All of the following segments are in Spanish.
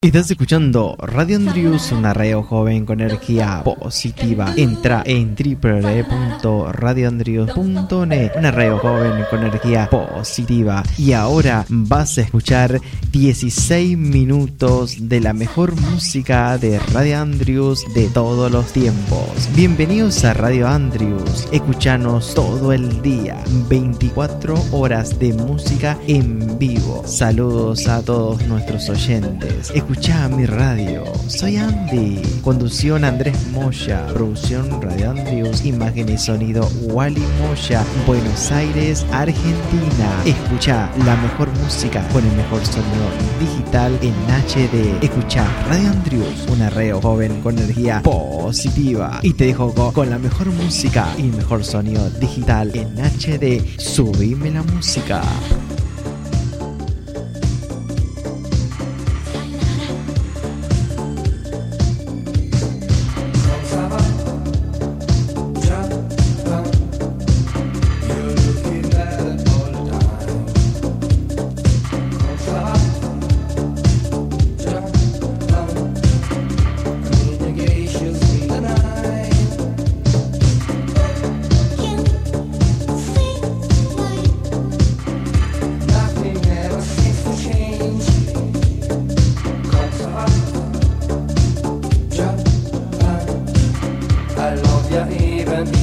Estás escuchando Radio Andrius, una radio joven con energía positiva. Entra en www.radioandrius.net, una radio joven con energía positiva. Y ahora vas a escuchar 16 minutos de la mejor música de Radio Andrius de todos los tiempos. Bienvenidos a Radio Andrius. Escuchanos todo el día, 24 horas de música en vivo. Saludos a todos nuestros oyentes. Escucha mi radio. Soy Andy. Conducción Andrés Moya. Producción Radio Andrius. Imagen y sonido Wally Moya. Buenos Aires, Argentina. Escucha la mejor música con el mejor sonido digital en HD. Escucha Radio Andrius, una radio joven con energía positiva. Y te dejo co- con la mejor música y mejor sonido digital en HD. Subime la música.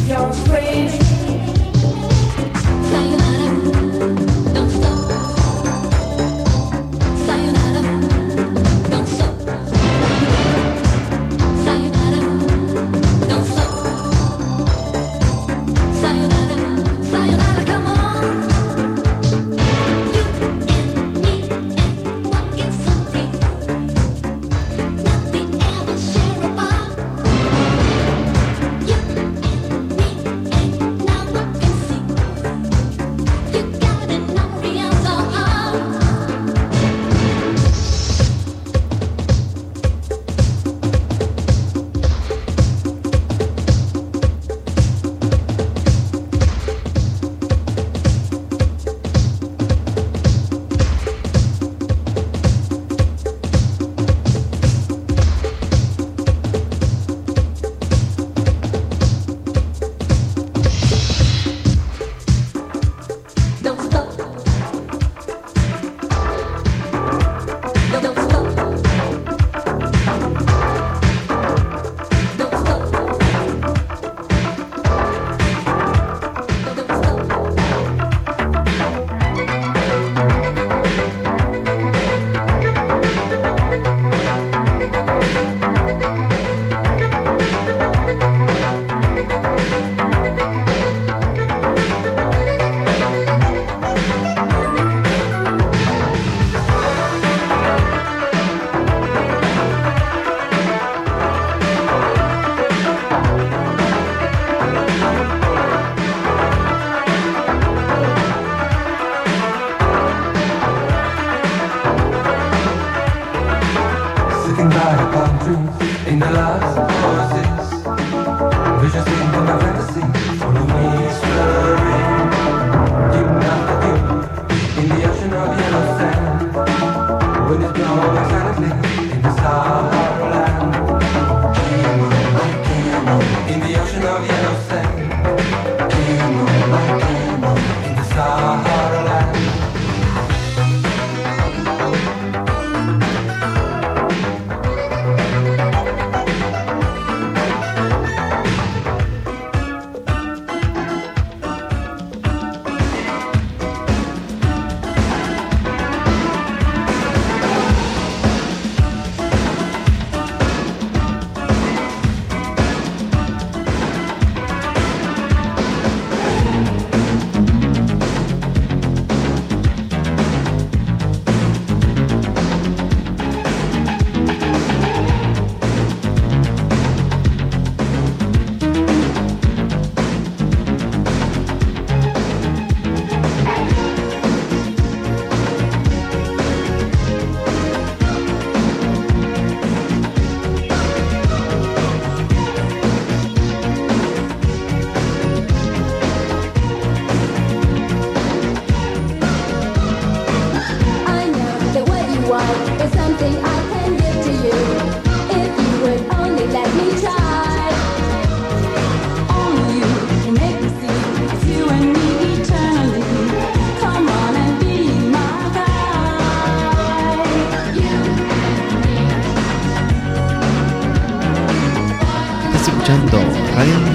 your brain.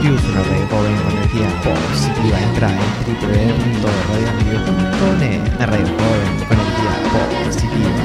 Una radio joven con energía positiva. Entra en www.radioandrews.net, una radio joven con energía positiva.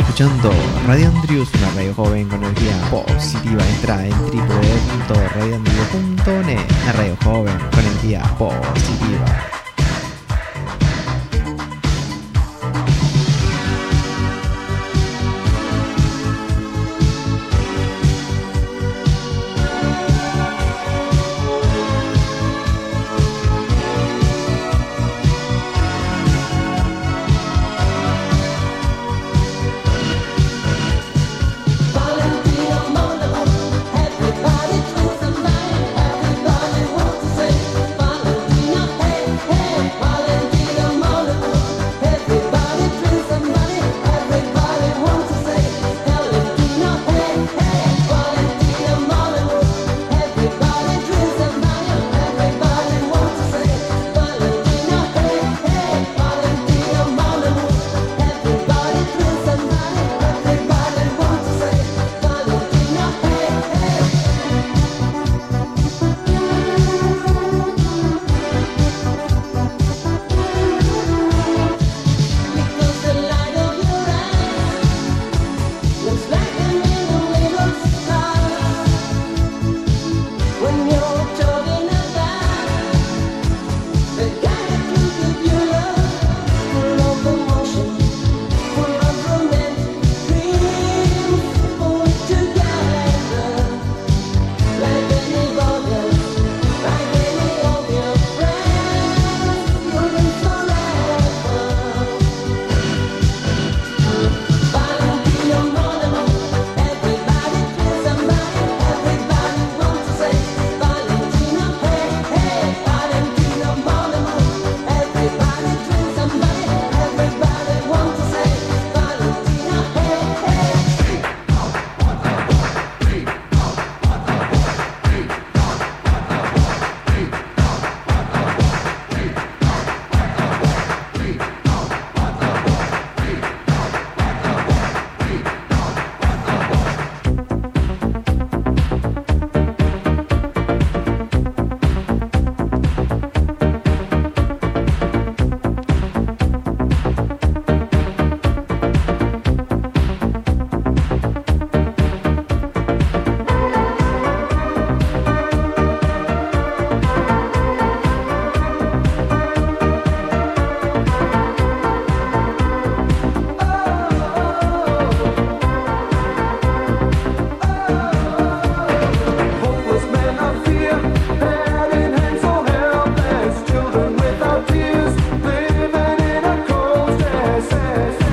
Escuchando Radio Andrews, una radio joven con energía positiva. Entra en www.radioandrews.net, una radio joven con energía positiva. Yes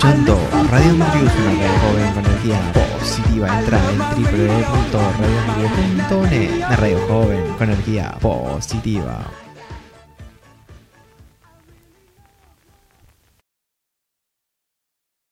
escuchando Radio una radio joven con energía positiva. Entra en www.radioandrius.net. Una radio joven con energía positiva.